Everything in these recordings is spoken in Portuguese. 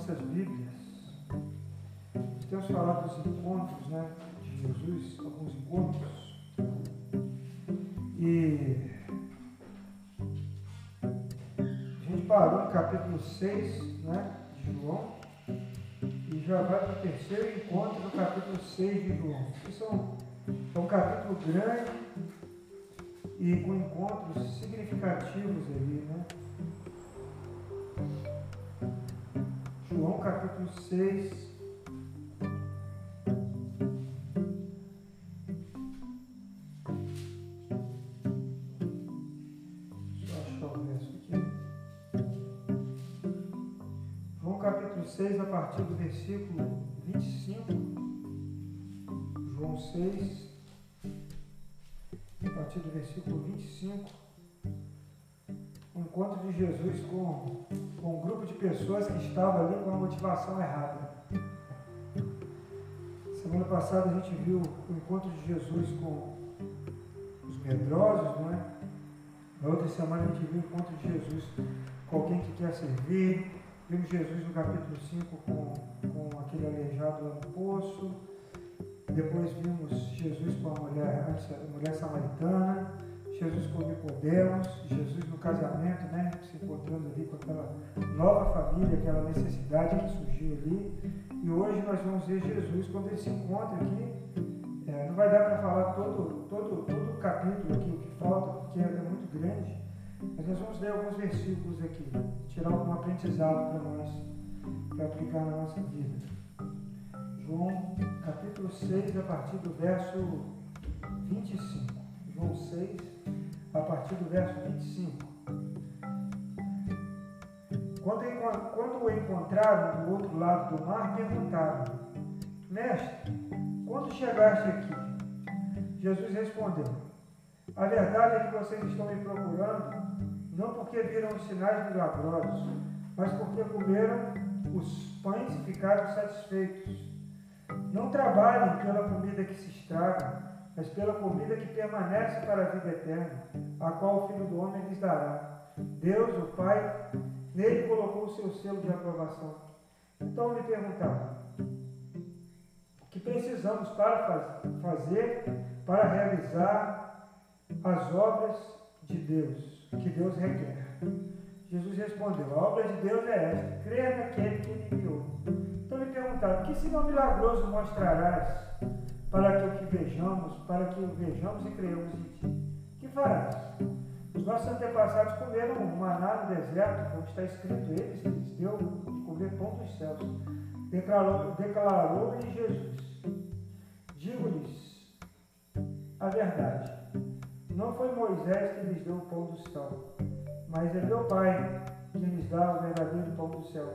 nossas Bíblias. Temos falado dos encontros né, de Jesus, alguns encontros. E a gente parou no capítulo 6 né, de João e já vai para o terceiro encontro no capítulo 6 de João. Isso é um capítulo grande e com encontros significativos ali, né? João capítulo 6. Deixa eu achar o verso aqui. João capítulo 6, a partir do versículo 25. João 6, a partir do versículo 25. Encontro de Jesus com com um grupo de pessoas que estava ali com a motivação errada. Semana passada a gente viu o encontro de Jesus com os medrosos, não é? Na outra semana a gente viu o encontro de Jesus com alguém que quer servir. Vimos Jesus no capítulo 5 com, com aquele aleijado lá no poço. Depois vimos Jesus com a mulher, a mulher samaritana. Jesus com Nicodemos, Jesus no casamento, né? Se encontrando ali com aquela nova família, aquela necessidade que surgiu ali. E hoje nós vamos ver Jesus quando ele se encontra aqui. É, não vai dar para falar todo, todo, todo o capítulo aqui, o que falta, porque é muito grande. Mas nós vamos ler alguns versículos aqui, tirar algum aprendizado para nós, para aplicar na nossa vida. João capítulo 6, a partir do verso 25. João 6, a partir do verso 25. Quando, quando o encontraram do outro lado do mar, perguntaram: Mestre, quando chegaste aqui? Jesus respondeu: A verdade é que vocês estão me procurando, não porque viram os sinais milagrosos, mas porque comeram os pães e ficaram satisfeitos. Não trabalhem pela comida que se estraga, mas pela comida que permanece para a vida eterna, a qual o Filho do Homem lhes dará. Deus, o Pai, nele colocou o seu selo de aprovação. Então lhe perguntaram: o que precisamos para fazer para realizar as obras de Deus, que Deus requer? Jesus respondeu: A obra de Deus é esta, crer naquele que ele enviou. Então lhe perguntaram: Que sinal milagroso mostrarás para que o que vejamos, para que o vejamos e creiamos em ti? Que farás? Os nossos antepassados comeram maná no deserto, como está escrito, eles lhes deu de comer pão dos céus. Declarou-lhe declarou Jesus: Digo-lhes a verdade. Não foi Moisés que lhes deu o pão do céu, mas é meu Pai que lhes dá o verdadeiro pão do céu.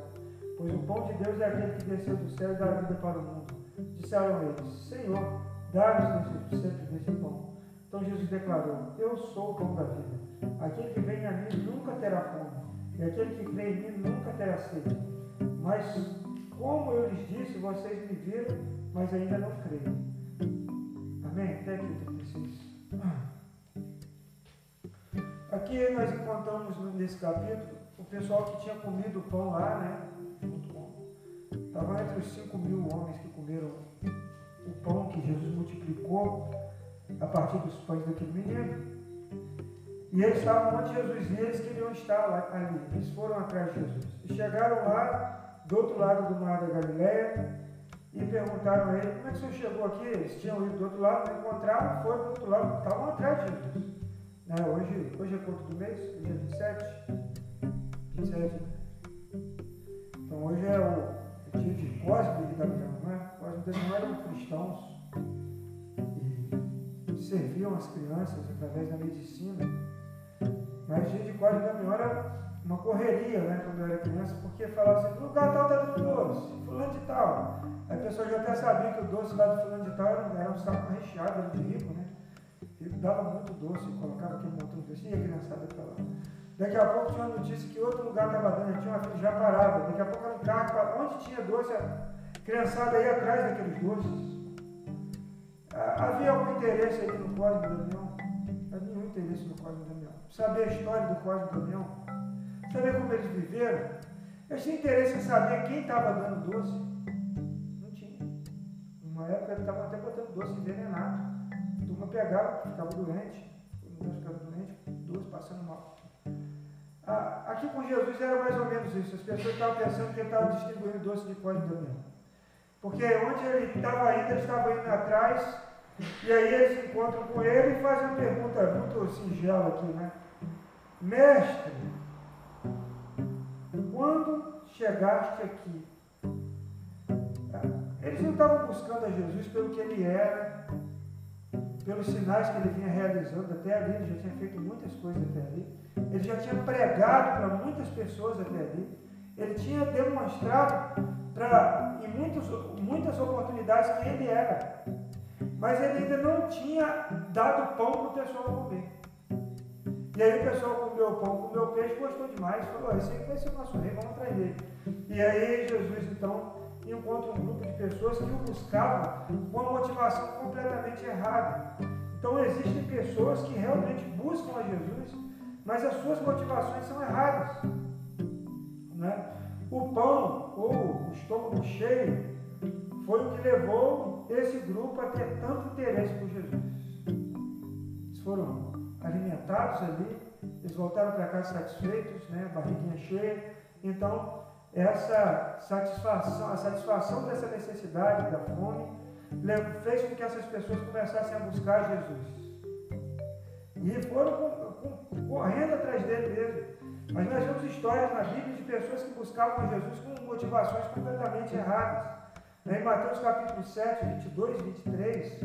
Pois o pão de Deus é aquele que desceu do céu e dá vida para o mundo. Disseram eles: Senhor, dá-nos sempre desse pão. Então Jesus declarou: Eu sou o pão da vida. Aquele que vem a mim nunca terá fome, e aquele que crê em mim nunca terá sede. Mas, como eu lhes disse, vocês me viram, mas ainda não creem. Amém? Até aqui o 36. Aqui nós encontramos nesse capítulo o pessoal que tinha comido o pão lá, né? Estava entre os 5 mil homens que comeram o pão que Jesus multiplicou a partir dos pães daquele menino. E eles estavam onde Jesus ia, eles queriam estar lá, ali. Eles foram atrás de Jesus. E chegaram lá, do outro lado do mar da Galileia, e perguntaram a ele, como é que o senhor chegou aqui? Eles tinham ido do outro lado, não encontraram, foram do outro lado, estavam atrás de Jesus. Né? Hoje, hoje é quanto do mês? Hoje é 27? 27. Então hoje é o de Cosme e Damião, não é? Cosme e Damião eram cristãos e serviam as crianças através da medicina. Mas de Cosme e Damião era uma correria, né, quando eu era criança, porque falava assim, lugar tal está dando doce, fulano de tal. Aí a pessoa já até sabia que o doce lá do fulano de tal era, um saco recheado, era de rico, né? Ele dava muito doce, colocava aquele montão de doce, e a criançada para lá. Daqui a pouco tinha uma notícia que outro lugar estava dando, tinha uma filha já parava. Daqui a pouco era um carro, onde tinha doce, a criançada ia atrás daqueles doces. Havia algum interesse aí no e Damião? Havia nenhum interesse no e Damião. Saber a história do e Damião? Saber como eles viveram? Eles tinham interesse em saber quem estava dando doce. Não tinha. Numa época ele estava até botando doce envenenado. A turma pegava, ficava doente, ficava doente, doce passando mal. Ah, aqui com Jesus era mais ou menos isso. As pessoas estavam pensando que ele estava distribuindo doce de código minha. Porque onde ele estava indo, ele estava indo atrás, e aí eles encontram com ele e fazem uma pergunta muito singela aqui, né? Mestre, quando chegaste aqui? Eles não estavam buscando a Jesus pelo que ele era, pelos sinais que ele vinha realizando até ali, ele já tinha feito muitas coisas até ali, ele já tinha pregado para muitas pessoas até ali, ele tinha demonstrado para, em muitos, muitas oportunidades que ele era, mas ele ainda não tinha dado pão para o pessoal comer. E aí o pessoal comeu o pão, comeu o peixe, gostou demais, falou, esse aí vai ser o nosso rei, vamos atrás dele. E aí Jesus então encontra um grupo de pessoas que o buscavam com uma motivação completamente errada. Então existem pessoas que realmente buscam a Jesus, mas as suas motivações são erradas. Né? O pão ou o estômago cheio foi o que levou esse grupo a ter tanto interesse por Jesus. Eles foram alimentados ali, eles voltaram para casa satisfeitos, né, barriguinha cheia. Então, essa satisfação, a satisfação dessa necessidade, da fome, fez com que essas pessoas começassem a buscar Jesus. E foram correndo atrás dele mesmo. Mas nós vemos histórias na Bíblia de pessoas que buscavam Jesus com motivações completamente erradas. Em Mateus capítulo 7, 22 e 23,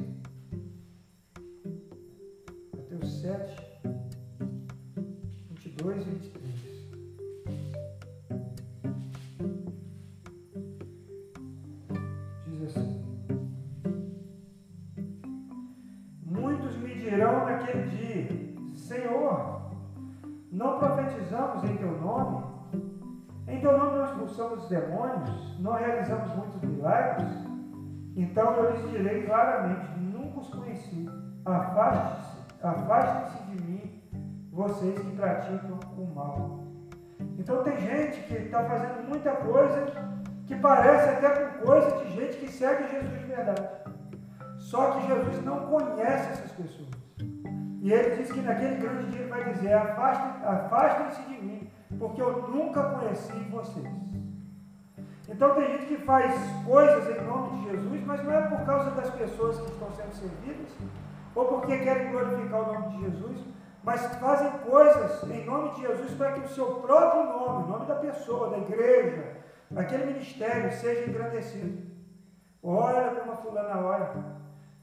Mateus 7, 22 e 23. Não profetizamos em teu nome? Em teu nome nós expulsamos os demônios? Não realizamos muitos milagres? Então eu lhes direi claramente: nunca os conheci. Afaste-se Afastem-se de mim, vocês que praticam o mal. Então tem gente que está fazendo muita coisa que parece até com coisa de gente que segue Jesus de verdade. Só que Jesus não conhece essas pessoas. E ele diz que naquele grande dia ele vai dizer: afastem-se afastem de mim, porque eu nunca conheci vocês. Então tem gente que faz coisas em nome de Jesus, mas não é por causa das pessoas que estão sendo servidas, ou porque querem glorificar o nome de Jesus, mas fazem coisas em nome de Jesus para que o seu próprio nome, o nome da pessoa, da igreja, daquele ministério seja engrandecido. Olha como a fulana olha.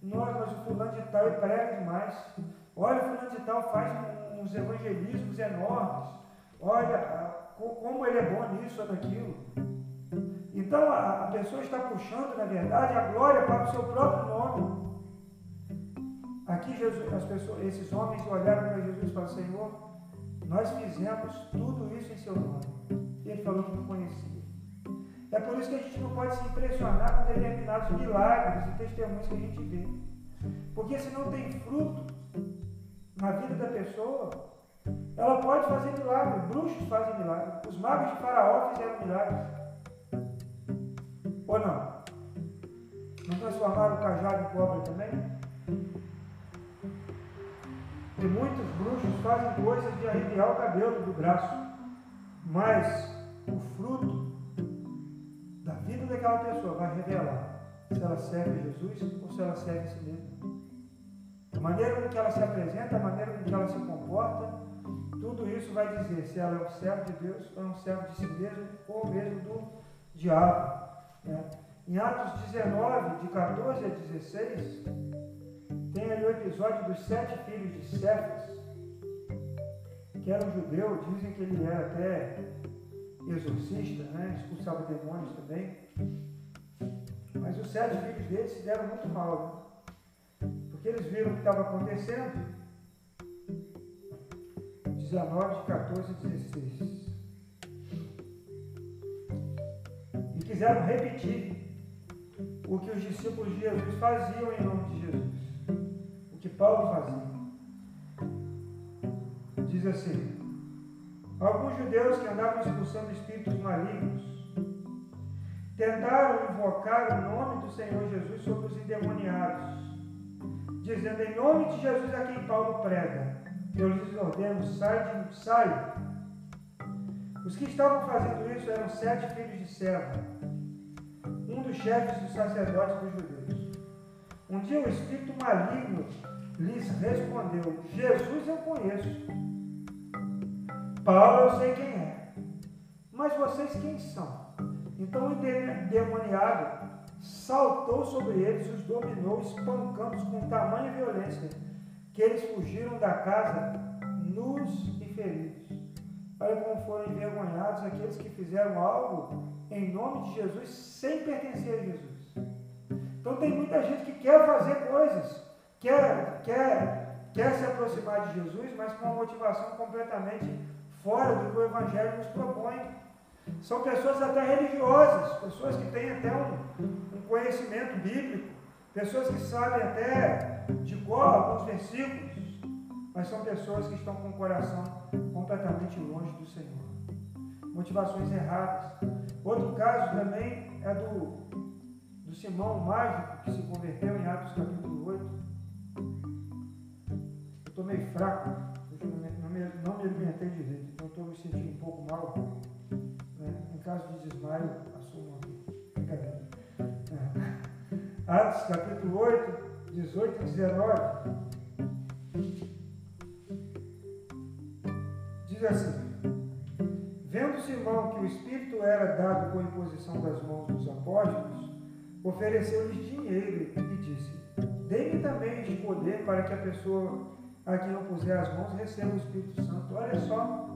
Nós, mas o fulano de tal ele prega demais. Olha, fulano de tal faz uns evangelismos enormes. Olha como ele é bom nisso ou naquilo. Então a, a pessoa está puxando, na verdade, a glória para o seu próprio nome. Aqui Jesus, as pessoas, esses homens olharam para Jesus e falaram, Senhor, nós fizemos tudo isso em seu nome. E ele falou que não conhecia. É por isso que a gente não pode se impressionar com determinados milagres e testemunhos que a gente vê. Porque se não tem fruto na vida da pessoa, ela pode fazer milagre. Bruxos fazem milagre. Os magos de Faraó fizeram milagres. Ou não? Não transformaram o cajado em cobra também? E muitos bruxos fazem coisas de arrepiar o cabelo do braço. Mas o fruto da vida daquela pessoa vai revelar se ela serve Jesus ou se ela serve a si mesma. A maneira com que ela se apresenta, a maneira com que ela se comporta, tudo isso vai dizer se ela é um servo de Deus ou é um servo de si mesmo ou mesmo do diabo. Né? Em Atos 19, de 14 a 16, tem ali o episódio dos sete filhos de Cefas, que era um judeu, dizem que ele era até exorcista, né? expulsava demônios também. Mas os sete filhos dele se deram muito mal, né? Porque eles viram o que estava acontecendo. 19, 14 e 16. E quiseram repetir o que os discípulos de Jesus faziam em nome de Jesus que Paulo fazia. Diz assim: alguns judeus que andavam expulsando espíritos malignos tentaram invocar o nome do Senhor Jesus sobre os endemoniados, dizendo em nome de Jesus a quem Paulo prega, eu lhes ordeno, sai, de, sai. Os que estavam fazendo isso eram sete filhos de Seva, um dos chefes dos sacerdotes dos judeus. Um dia o espírito maligno lhes respondeu: Jesus eu conheço. Paulo eu sei quem é. Mas vocês quem são? Então o endemoniado saltou sobre eles os dominou, espancando-os com tamanha violência, que eles fugiram da casa nus e feridos. Olha como foram envergonhados aqueles que fizeram algo em nome de Jesus sem pertencer a Jesus. Então tem muita gente que quer fazer coisas, quer, quer, quer se aproximar de Jesus, mas com uma motivação completamente fora do que o Evangelho nos propõe. São pessoas até religiosas, pessoas que têm até um, um conhecimento bíblico, pessoas que sabem até de cor alguns versículos, mas são pessoas que estão com o coração completamente longe do Senhor. Motivações erradas. Outro caso também é do, do Simão Mágico, que se converteu em Atos capítulo 8. Eu estou meio fraco, não me, não me, alimentei direito, então estou me sentindo um pouco mal. Caso de desmaio, assumo aqui. Brincadeira. Atos capítulo 8, 18 e 19. Diz assim: Vendo Simão que o Espírito era dado com imposição das mãos dos apóstolos, ofereceu-lhes dinheiro e disse: Dê-me também este poder para que a pessoa a quem eu puser as mãos receba o Espírito Santo. Olha só.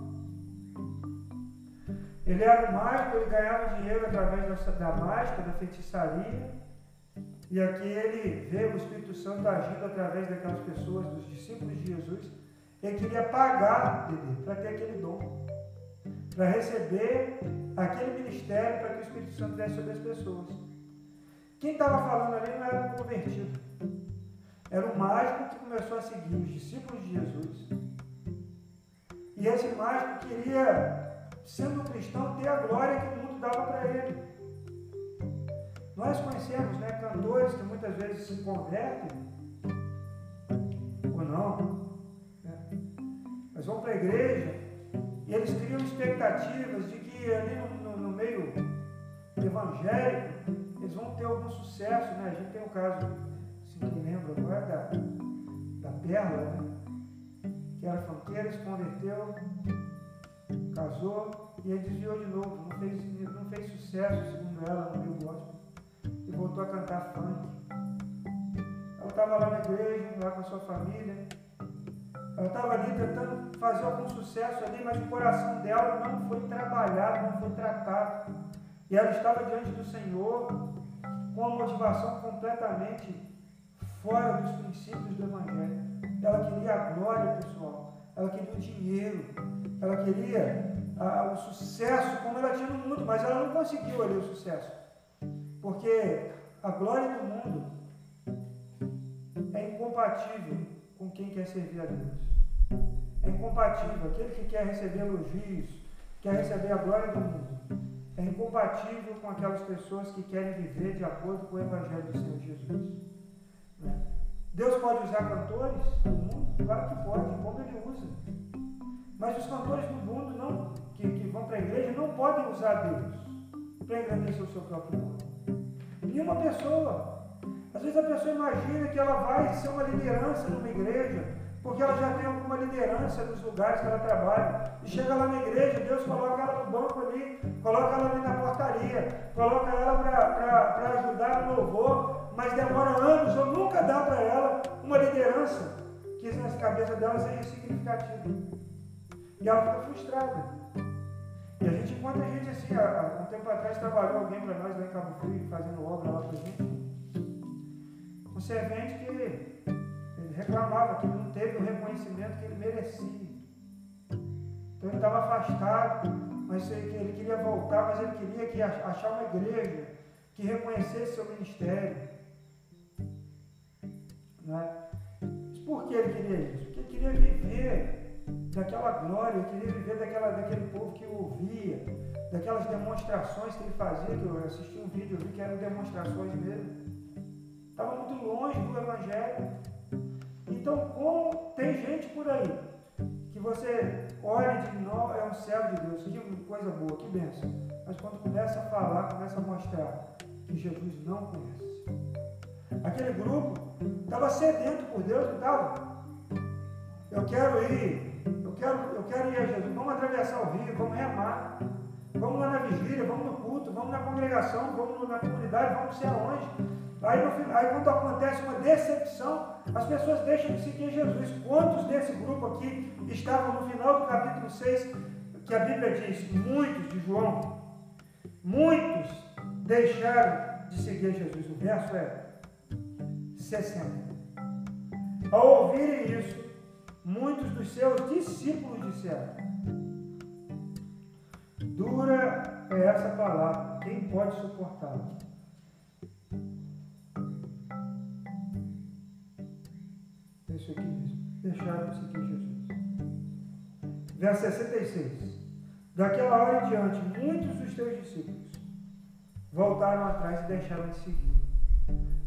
Ele era mágico, ele ganhava dinheiro através da, da mágica, da feitiçaria. E aqui ele vê o Espírito Santo agindo através daquelas pessoas, dos discípulos de Jesus. Ele queria pagar para ter aquele dom, para receber aquele ministério para que o Espírito Santo desse sobre as pessoas. Quem estava falando ali não era um convertido, era um mágico que começou a seguir os discípulos de Jesus. E esse mágico queria, sendo um cristão, ter a glória que o mundo dava para ele. Nós conhecemos né, cantores que muitas vezes se convertem, ou não, né? mas vão para a igreja e eles criam expectativas de que ali no, no, meio evangélico eles vão ter algum sucesso. Né? A gente tem um caso, assim, que lembra agora, da, da Perla, né? que era fronteira, se converteu, casou e aí desviou de novo, não fez, não fez sucesso, segundo ela, no meio gospel e voltou a cantar funk. Ela estava lá na igreja, lá com a sua família. Ela estava ali tentando fazer algum sucesso ali, mas o coração dela não foi trabalhado, não foi tratado. E ela estava diante do Senhor com uma motivação completamente fora dos princípios do Evangelho. Ela queria a glória pessoal, ela queria o dinheiro, ela queria o sucesso como ela tinha no mundo, mas ela não conseguiu ali o sucesso. Porque a glória do mundo é incompatível com quem quer servir a Deus. É incompatível. Aquele que quer receber elogios, quer receber a glória do mundo, é incompatível com aquelas pessoas que querem viver de acordo com o Evangelho do Senhor Jesus. Né? Deus pode usar cantores do mundo? Claro que pode, como ele usa. Mas os cantores do mundo não, que, que vão para a igreja não podem usar Deus para engrandecer o seu próprio nome de uma pessoa. Às vezes a pessoa imagina que ela vai ser uma liderança numa igreja, porque ela já tem alguma liderança nos lugares que ela trabalha. E chega lá na igreja, Deus coloca ela no banco ali, coloca ela ali na portaria, coloca ela para ajudar no louvor, mas demora anos ou nunca dá para ela uma liderança que na cabeça dela seja significativa. E ela fica frustrada. E a gente encontra gente assim, há, um tempo atrás trabalhou alguém para nós lá em Cabo Frio, fazendo obra lá para a gente. Um servente que ele reclamava que não teve o reconhecimento que ele merecia. Então ele estava afastado, mas ele queria voltar, mas ele queria que achar uma igreja que reconhecesse seu ministério. Não é? Por que ele queria isso? Porque ele queria viver daquela glória, queria viver daquela, daquele povo que o ouvia, daquelas demonstrações que ele fazia, que eu assisti um vídeo, eu vi que eram demonstrações mesmo. Estava muito longe do Evangelho. Então, como tem gente por aí que você olha e diz, não, é um servo de Deus, que coisa boa, que benção. Mas quando começa a falar, começa a mostrar que Jesus não conhece. Aquele grupo estava sedento por Deus, não estava? Eu quero ir, eu quero, eu quero ir a Jesus. Vamos atravessar o rio, vamos remar. Vamos lá na vigília, vamos no culto, vamos na congregação, vamos na comunidade, vamos ser aonde. Aí, no final, aí quando acontece uma decepção, as pessoas deixam de seguir Jesus. Quantos desse grupo aqui estavam no final do capítulo 6, que a Bíblia diz, muitos de João, muitos deixaram de seguir Jesus. O verso é 60. Ao ouvirem isso, muitos dos seus discípulos disseram: Dura é essa palavra, quem pode suportá-la? É isso aqui mesmo. Deixaram de seguir Jesus. Verso 66. Daquela hora em diante, muitos dos teus discípulos voltaram atrás e deixaram de seguir.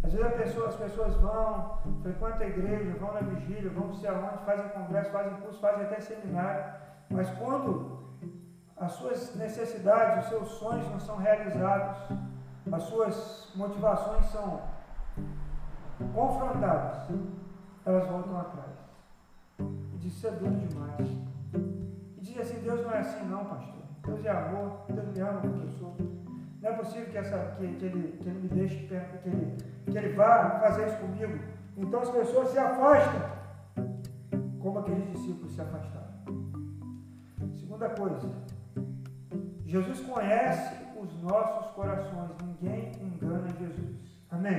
Às vezes pessoa, as pessoas vão, frequentam a igreja, vão na vigília, vão não sei aonde, fazem congresso, fazem curso, fazem até seminário, mas quando as suas necessidades, os seus sonhos não são realizados, as suas motivações são confrontadas, elas voltam atrás. E diz, isso é duro demais. E diz assim, Deus não é assim não, pastor. Deus é amor, Deus me ama porque eu sou. Não é possível que, essa, que, que, ele, que ele me deixe, que ele, que ele vá fazer isso comigo. Então as pessoas se afastam, como aqueles discípulos se afastaram. Segunda coisa, Jesus conhece os nossos corações. Ninguém engana Jesus. Amém?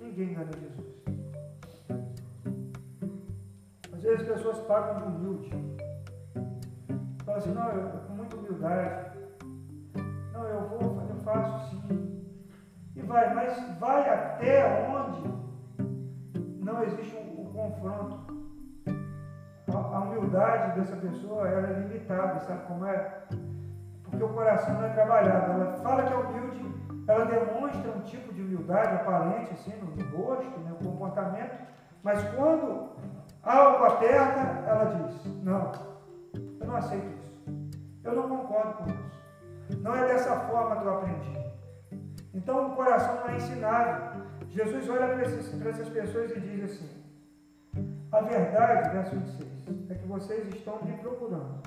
Ninguém engana Jesus. Às vezes as pessoas pagam de humilde. Falam assim, não, eu, com muita humildade. Não, eu vou, faço sim. E vai, mas vai até onde não existe um, um confronto. A, a humildade dessa pessoa ela é limitada, sabe como é? porque o coração não é trabalhado. Ela fala que é humilde, ela demonstra um tipo de humildade aparente, assim, no rosto, no né, comportamento, mas quando algo aperta, ela diz: Não, eu não aceito isso. Eu não concordo com isso. Não é dessa forma que eu aprendi. Então o coração não é ensinado. Jesus olha para essas pessoas e diz assim: A verdade, verso 26, é que vocês estão me procurando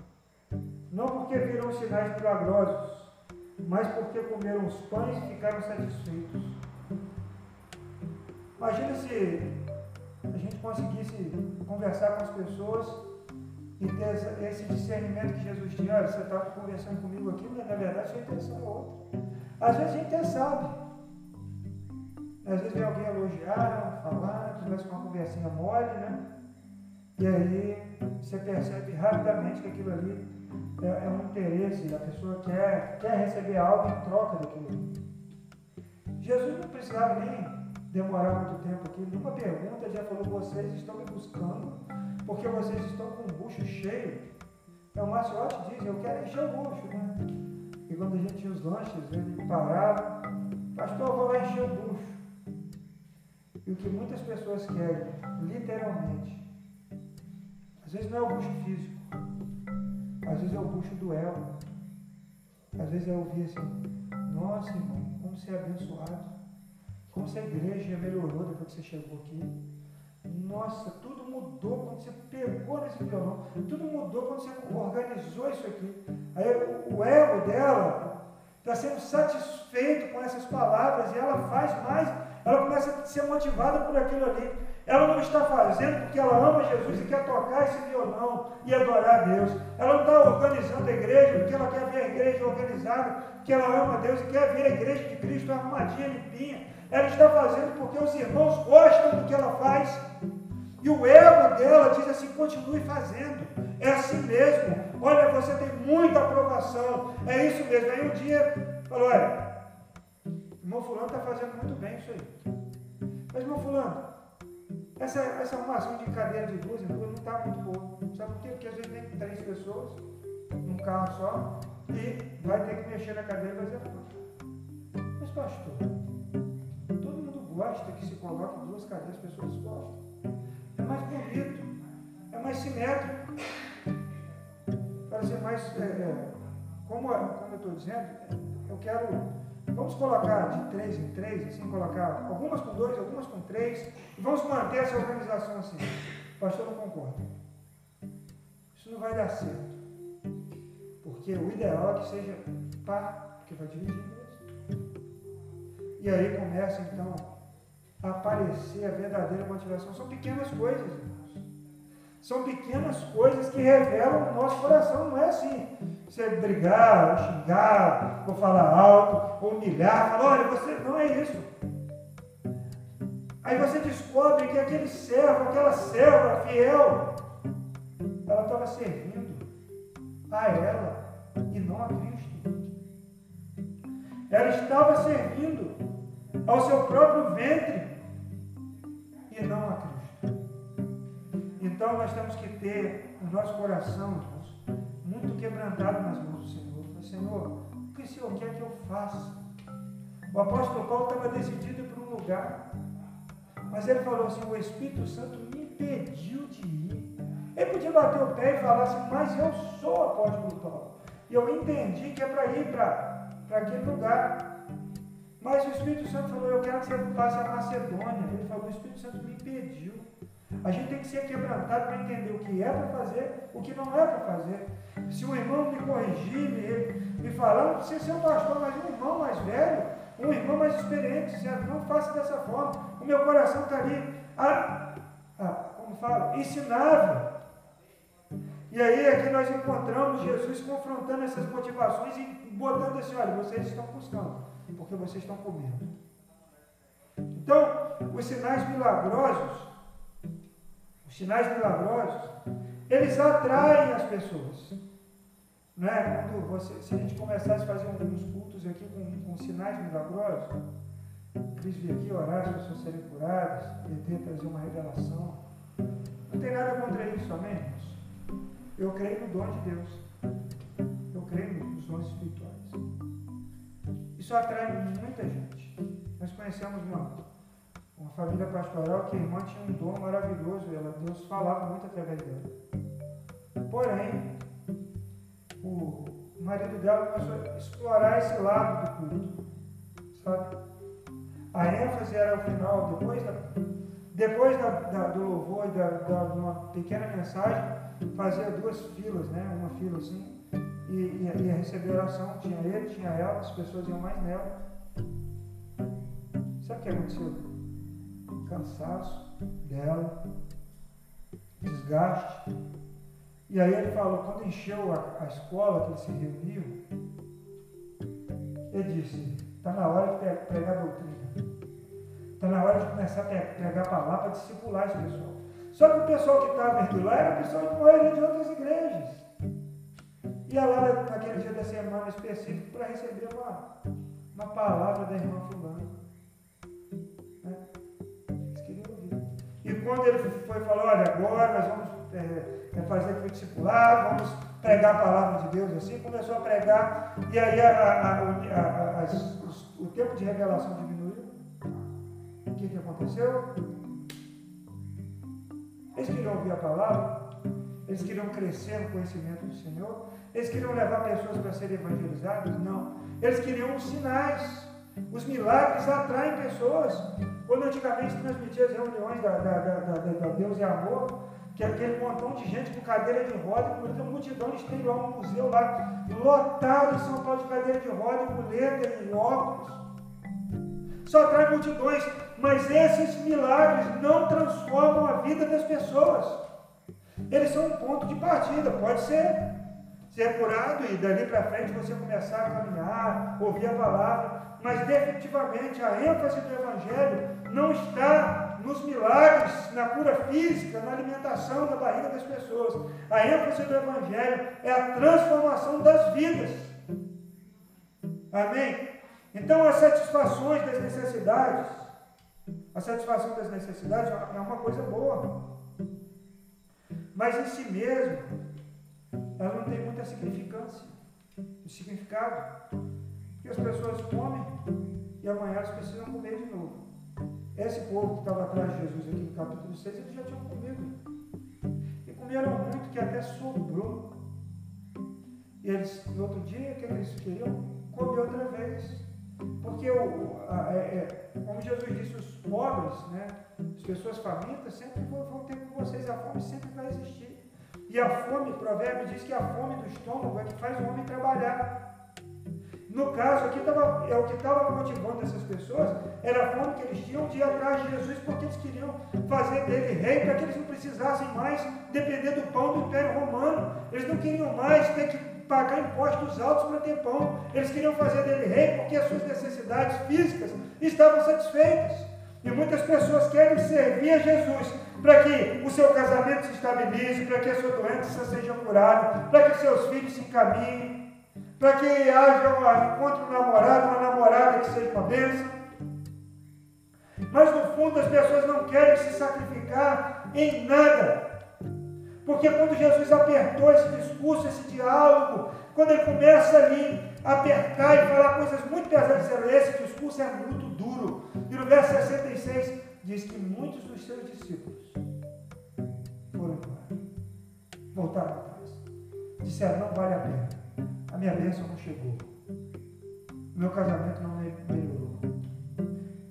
não porque viram sinais milagrosos, mas porque comeram os pães e ficaram satisfeitos. Imagina se a gente conseguisse conversar com as pessoas e ter esse discernimento que Jesus tinha. Olha, você está conversando comigo aqui, mas na verdade sua intenção é outra. Às vezes a gente até sabe. Às vezes vem alguém elogiar, falar, começa com uma conversinha mole, né? E aí você percebe rapidamente que aquilo ali é, é um interesse, a pessoa quer, quer receber algo em troca daquilo. Jesus não precisava nem demorar muito tempo aqui. Numa pergunta já falou, vocês estão me buscando porque vocês estão com o bucho cheio. Então o Maciote diz, eu quero encher o bucho, né? E quando a gente tinha os lanches, ele parava, pastor, eu vou lá encher o bucho. E o que muitas pessoas querem, literalmente, às vezes não é o bucho físico, às vezes é o bucho do ego. Às vezes é ouvir assim, nossa irmão, como você é abençoado. Como se a igreja melhorou depois que você chegou aqui. Nossa, tudo mudou quando você pegou nesse violão. Tudo mudou quando você organizou isso aqui. Aí o ego dela está sendo satisfeito com essas palavras e ela faz mais. Ela começa a ser motivada por aquilo ali. Ela não está fazendo porque ela ama Jesus e quer tocar esse violão e adorar a Deus. Ela não está organizando a igreja porque ela quer ver a igreja organizada, porque ela ama Deus e quer ver a igreja de Cristo arrumadinha, limpinha. Ela está fazendo porque os irmãos gostam do que ela faz. E o ego dela diz assim: continue fazendo. É assim mesmo. Olha, você tem muita aprovação. É isso mesmo. Aí um dia falou: olha, irmão Fulano está fazendo muito bem isso aí. Mas irmão Fulano, Essa, essa arrumação de cadeira de duas não está muito boa. Sabe por quê? Porque às vezes tem três pessoas num carro só e vai ter que mexer na cadeira e fazer a Mas pastor, gosta que se coloque duas cadeiras, as pessoas gostam. É mais bonito, é mais simétrico. Para ser mais. É, é, como, como eu estou dizendo, eu quero Vamos colocar de três em três, assim, colocar algumas com dois, algumas com três, e vamos manter essa organização assim. O pastor não concorda. Isso não vai dar certo. Porque o ideal é que seja par, que vai dividir. E aí começa então aparecer a verdadeira motivação. São pequenas coisas, irmãos. São pequenas coisas que revelam o nosso coração, não é assim você brigar, ou xingar, ou falar alto, ou humilhar, falar, olha, você não é isso. Aí você descobre que aquele servo, aquela serva fiel, ela estava servindo a ela e não a Cristo. Ela estava servindo ao seu próprio ventre Então nós temos que ter no nosso coração, muito quebrantado nas mãos do Senhor. Falei, Senhor, o que o Senhor quer que eu faça? O apóstolo Paulo estava decidido para um lugar, mas ele falou assim: o Espírito Santo me impediu de ir. Ele podia bater o pé e falar assim, mas eu sou o apóstolo Paulo. E eu entendi que é para ir para aquele lugar. Mas o Espírito Santo falou: Eu quero que você passe a Macedônia. Ele falou: O Espírito Santo me impediu. A gente tem que ser quebrantado para entender o que é para fazer, o que não é para fazer. Se um irmão me corrigir, me, me falar, não precisa ser um pastor, mas um irmão mais velho, um irmão mais experiente, dizendo, não faça dessa forma. O meu coração está ali, a, como fala, ensinável. E aí é que nós encontramos Jesus confrontando essas motivações e botando assim, olha, vocês estão buscando, porque vocês estão comendo. Então, os sinais milagrosos sinais milagrosos, eles atraem as pessoas. Não é? Quando você, se a gente começasse a fazer alguns cultos aqui com, com sinais milagrosos, Cris vir aqui orar, as pessoas serem curadas, PT trazer uma revelação. Não tem nada contra isso, amém, irmãos? Eu creio no dom de Deus. Eu creio nos dons espirituais. Isso atrai muita gente. Nós conhecemos uma uma família pastoral que a irmã tinha um dom maravilhoso, ela, Deus falava muito através dela. Porém, o marido dela começou a explorar esse lado do culto, sabe? A ênfase era o final, depois, da, depois da, da, do louvor e da, da, uma pequena mensagem, fazia duas filas, né? Uma fila assim, e ia, ia receber oração, tinha ele, tinha ela, as pessoas iam mais nela. Sabe o que aconteceu? Cansaço dela, desgaste. E aí ele falou, quando encheu a, a escola que eles se reuniam, ele disse, está na hora de pregar doutrina. Está na hora de começar a pregar a palavra para discipular esse pessoal. Só que o pessoal que estava lá era pessoal de maioria de outras igrejas. Ia lá naquele dia da semana específico para receber uma, uma palavra da irmã fulana. Quando ele foi falar, olha, agora nós vamos é, é fazer aqui o discipulado, vamos pregar a palavra de Deus assim, começou a pregar, e aí a, a, a, o tempo de revelação diminuiu. O que, que aconteceu? Eles queriam ouvir a palavra, eles queriam crescer no conhecimento do Senhor, eles queriam levar pessoas para serem evangelizadas? Não. Eles queriam os sinais. Os milagres atraem pessoas. Quando antigamente transmitia as reuniões da, da, da, da, Deus e Amor, que é aquele montão de gente com cadeira de roda, com muita multidão exterior no museu lá, lotado São Paulo de cadeira de roda, muleta e óculos. Só atrai multidões, mas esses milagres não transformam a vida das pessoas. Eles são um ponto de partida, pode ser ser curado e dali para frente você começar a caminhar, ouvir a palavra, mas definitivamente a ênfase do Evangelho não está nos milagres, na cura física, na alimentação da barriga das pessoas. A ênfase do Evangelho é a transformação das vidas. Amém? Então, as satisfações das necessidades, A satisfação das necessidades é uma coisa boa. Mas em si mesmo, ela não tem muita significância, significado. Porque as pessoas comem e amanhã elas precisam comer de novo. Esse povo que estava atrás de Jesus aqui no capítulo 6, eles já tinham comido. E comeram muito que até sobrou. E eles, no outro dia, o que eles queriam? Comer outra vez. Porque, o, a, é, é, como Jesus disse, os pobres, né, as pessoas famintas, sempre vão ter com vocês. A fome sempre vai existir. E a fome, o provérbio diz que a fome do estômago é que faz o homem trabalhar. No caso aqui, tava, é o que estava motivando essas pessoas era a fome que eles tinham de ir atrás de Jesus, porque eles queriam fazer dele rei para que eles não precisassem mais depender do pão do Império Romano. Eles não queriam mais ter que pagar impostos altos para ter pão. Eles queriam fazer dele rei porque as suas necessidades físicas estavam satisfeitas. E muitas pessoas querem servir a Jesus para que o seu casamento se estabilize, para que a sua doença seja curada, para que seus filhos se encaminhem para que haja um encontro um namorado, uma namorada que seja uma bênção. Mas no fundo as pessoas não querem se sacrificar em nada. Porque quando Jesus apertou esse discurso, esse diálogo, quando ele começa ali a apertar e falar coisas muito pesadas, esse discurso é muito duro. E no verso 66 diz que muitos dos seus discípulos foram embora, voltaram atrás, disseram: não vale a pena a minha bênção não chegou. O meu casamento não melhorou.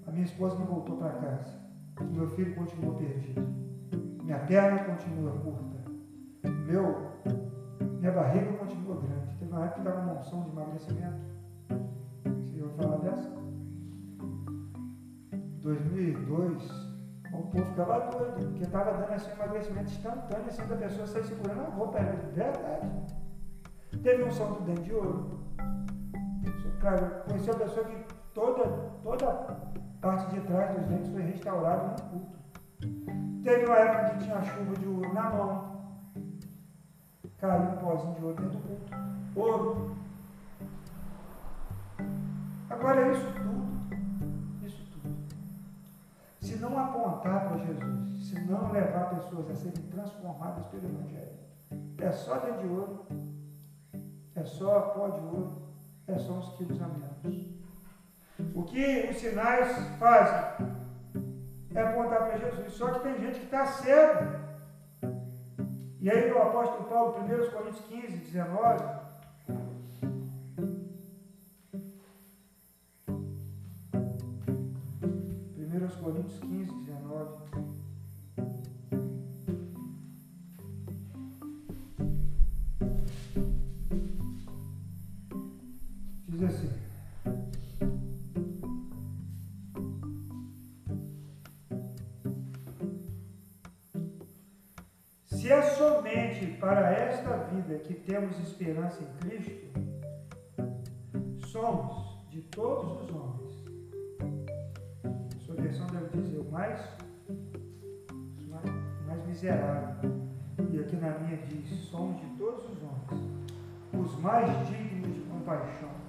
A minha esposa não voltou para casa. O meu filho continuou perdido. Minha perna continua curta. Meu, minha barriga continua grande. Teve uma época que estava uma unção de emagrecimento. Você ouviu falar dessa? 2002, o povo ficava doido, porque estava dando um emagrecimento instantâneo, assim, da pessoa sair segurando a roupa. Era verdade. Teve um santo dente de ouro. Cara, conheci uma pessoa que toda, toda a parte de trás dos dentes foi restaurada no culto. Teve uma época que tinha chuva de ouro na mão. Caiu um pozinho de ouro dentro do culto. Ouro. Agora isso tudo, isso tudo. Se não apontar para Jesus, se não levar pessoas a serem transformadas pelo Evangelho, é só dentro de ouro é só pó de ouro, é só uns quilos a menos. O que os sinais fazem é apontar para Jesus. Só que tem gente que está cego. E aí o apóstolo Paulo, 1 Coríntios 15, 19, 1 Coríntios 15, 19. Que temos esperança em Cristo, somos de todos os homens. A sua versão deve dizer o mais, mais miserável. E aqui na minha diz: somos de todos os homens, os mais dignos de compaixão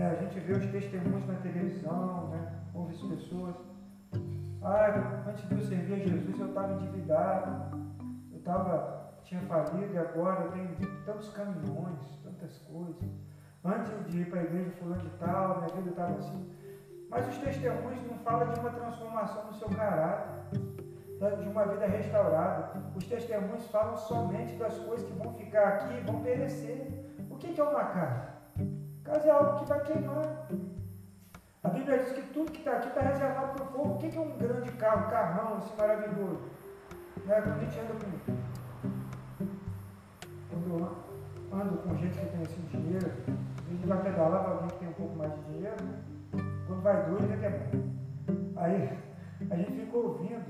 né? A gente vê os testemunhos na televisão, né? ouve as pessoas. Ah, antes de eu servir a Jesus eu estava endividado, eu tava, tinha falido e agora eu tenho tantos caminhões, tantas coisas. Antes de ir para a igreja fulano de tal, minha vida estava assim. Mas os testemunhos não falam de uma transformação no seu caráter, de uma vida restaurada. Os testemunhos falam somente das coisas que vão ficar aqui e vão perecer. O que é uma casa? Casa é algo que vai queimar. A Bíblia diz que tudo que está aqui está reservado para o fogo. O que é um grande carro, carrão, esse maravilhoso? Né? Quando a gente anda com. Quando eu ando com gente que tem assim dinheiro, a gente vai pedalar para alguém que tem um pouco mais de dinheiro, né? Quando vai doido, é que é bom. Aí a gente fica ouvindo.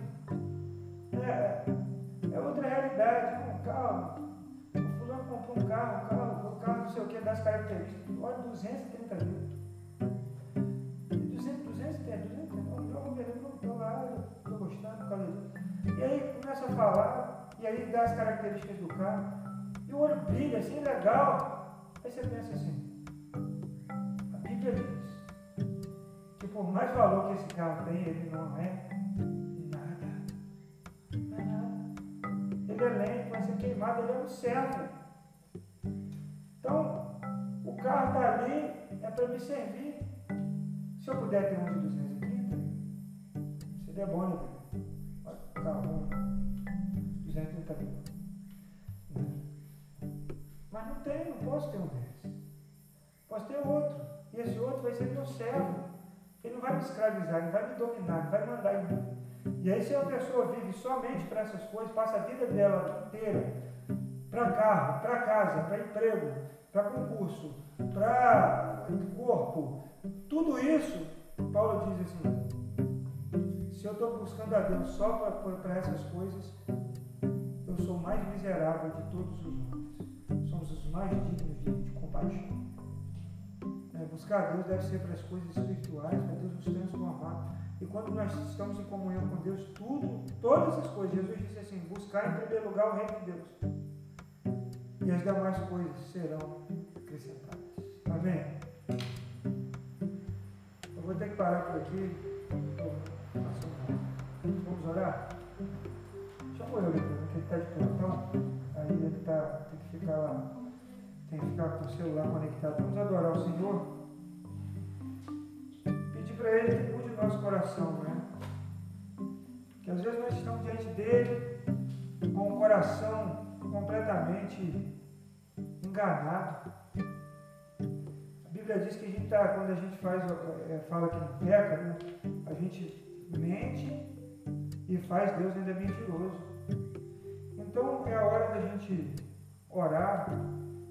É, é outra realidade, né? calma. O fulano comprou um carro, um carro carro não sei o que das características. Olha, 230 mil. 200, 230, 230. Não, não, beleza, não estou lá, estou gostando. E aí começa a falar, e aí dá as características do carro. E o olho brilha, assim, legal. Aí você pensa assim, a Bíblia diz que por mais valor que esse carro tem, ele não é nada. Não é nada. Ele é lento, vai ser queimado, ele é um servo. Então, o carro está ali, é para me servir. Se eu puder ter um de 230, seria bom, né? Carro 230 mil. Mas não tem, não posso ter um desse. Posso ter outro. E esse outro vai ser meu servo. Ele não vai me escravizar, ele vai me dominar, ele vai mandar em E aí, se a pessoa vive somente para essas coisas, passa a vida dela inteira para carro, para casa, para emprego, para concurso, para corpo, tudo isso, Paulo diz assim: se eu estou buscando a Deus só para essas coisas, eu sou o mais miserável de todos os homens. Mais dignos de, de compaixão. É, buscar Deus deve ser para as coisas espirituais, para Deus nos transformar. E quando nós estamos em comunhão com Deus, tudo, todas as coisas, Jesus disse assim: buscar em primeiro lugar o reino de Deus. E as demais coisas serão acrescentadas. Amém? Eu vou ter que parar por aqui. Vamos orar? Chama eu, ele está de plantão. Aí ele tá, tem que ficar lá tem que ficar com o celular conectado. Vamos adorar o Senhor. Pedir para Ele que mude o nosso coração, né? Que às vezes nós estamos diante dele com o coração completamente enganado. A Bíblia diz que a gente tá, quando a gente faz, é, fala que peca, né? a gente mente e faz Deus ainda mentiroso. Então é a hora da gente orar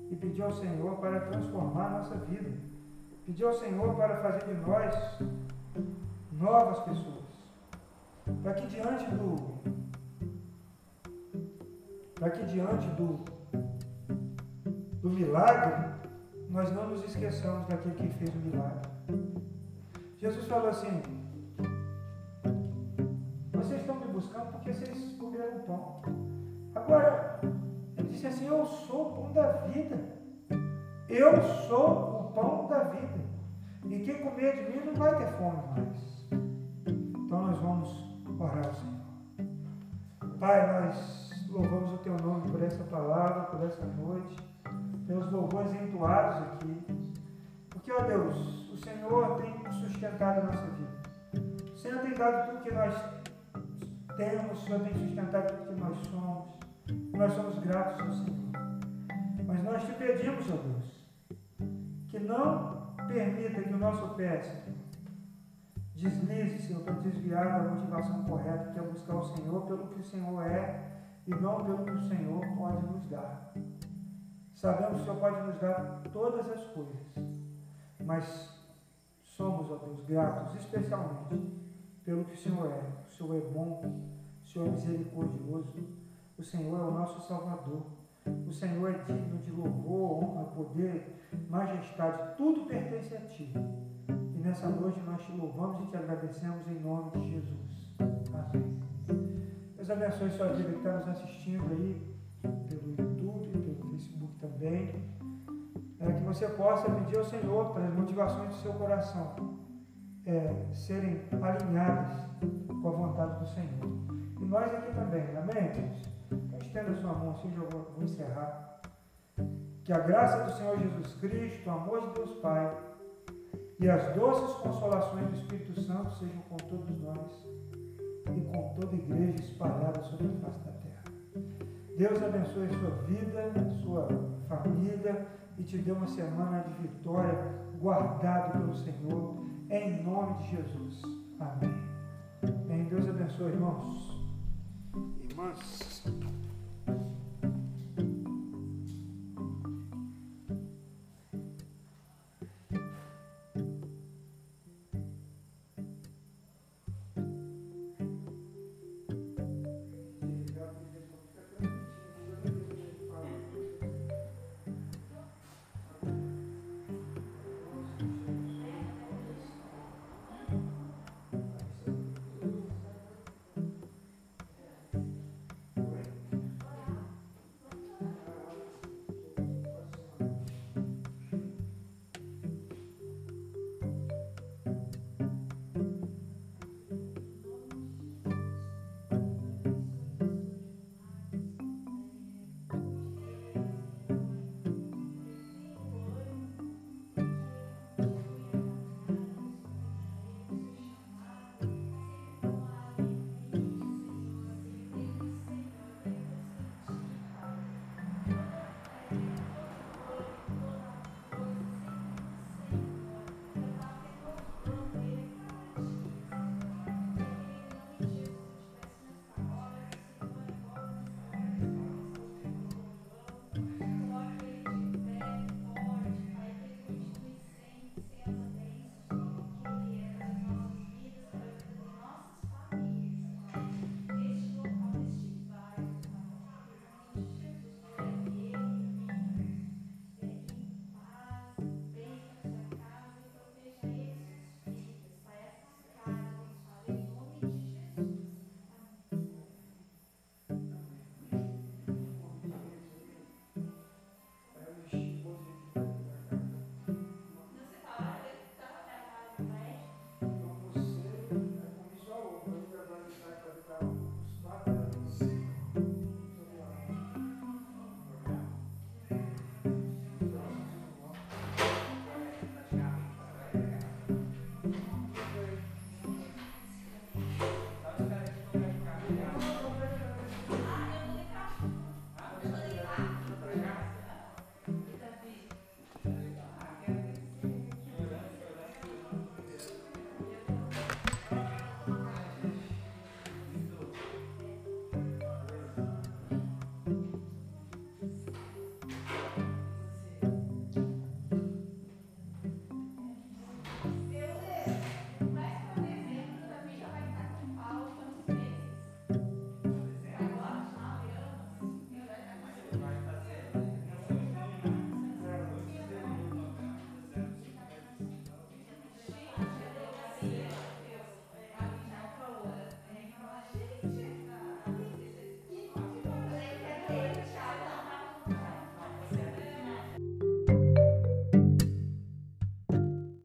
e pedir ao Senhor para transformar nossa vida. Pedir ao Senhor para fazer de nós novas pessoas. Para que diante do para que diante do do milagre nós não nos esqueçamos daquele que fez o milagre. Jesus falou assim: Vocês estão me buscando porque vocês comeram pão. Agora, disse assim: Eu sou o pão da vida. Eu sou o pão da vida. E quem comer de mim não vai ter fome mais. Então nós vamos orar ao Senhor. Pai, nós louvamos o teu nome por essa palavra, por essa noite, pelos louvores entoados aqui. Porque, ó Deus, o Senhor tem sustentado a nossa vida. O Senhor tem dado tudo que nós temos, o Senhor tem sustentado tudo que nós somos. Nós somos gratos ao Senhor. Mas nós te pedimos, ó Deus, que não permita que o nosso pé deslize, Senhor, para desviar da motivação correta, que é buscar o Senhor pelo que o Senhor é e não pelo que o Senhor pode nos dar. Sabemos que o Senhor pode nos dar todas as coisas, mas somos, ó Deus, gratos, especialmente pelo que o Senhor é. O Senhor é bom, o Senhor é misericordioso, o Senhor é o nosso Salvador. O Senhor é digno de louvor, honra, poder, majestade. Tudo pertence a Ti. E nessa noite nós te louvamos e te agradecemos em nome de Jesus. Amém. Deus abençoe sua vida que está nos assistindo aí pelo YouTube, pelo Facebook também. É, que você possa pedir ao Senhor para as motivações do seu coração é, serem alinhadas com a vontade do Senhor. E nós aqui também, amém? Estenda sua mão assim, vou, vou encerrar. Que a graça do Senhor Jesus Cristo, o amor de Deus Pai e as doces consolações do Espírito Santo sejam com todos nós e com toda a igreja espalhada sobre a face da terra. Deus abençoe sua vida, sua família e te dê uma semana de vitória, guardado pelo Senhor, em nome de Jesus. Amém. Amém. Deus abençoe, irmãos. much.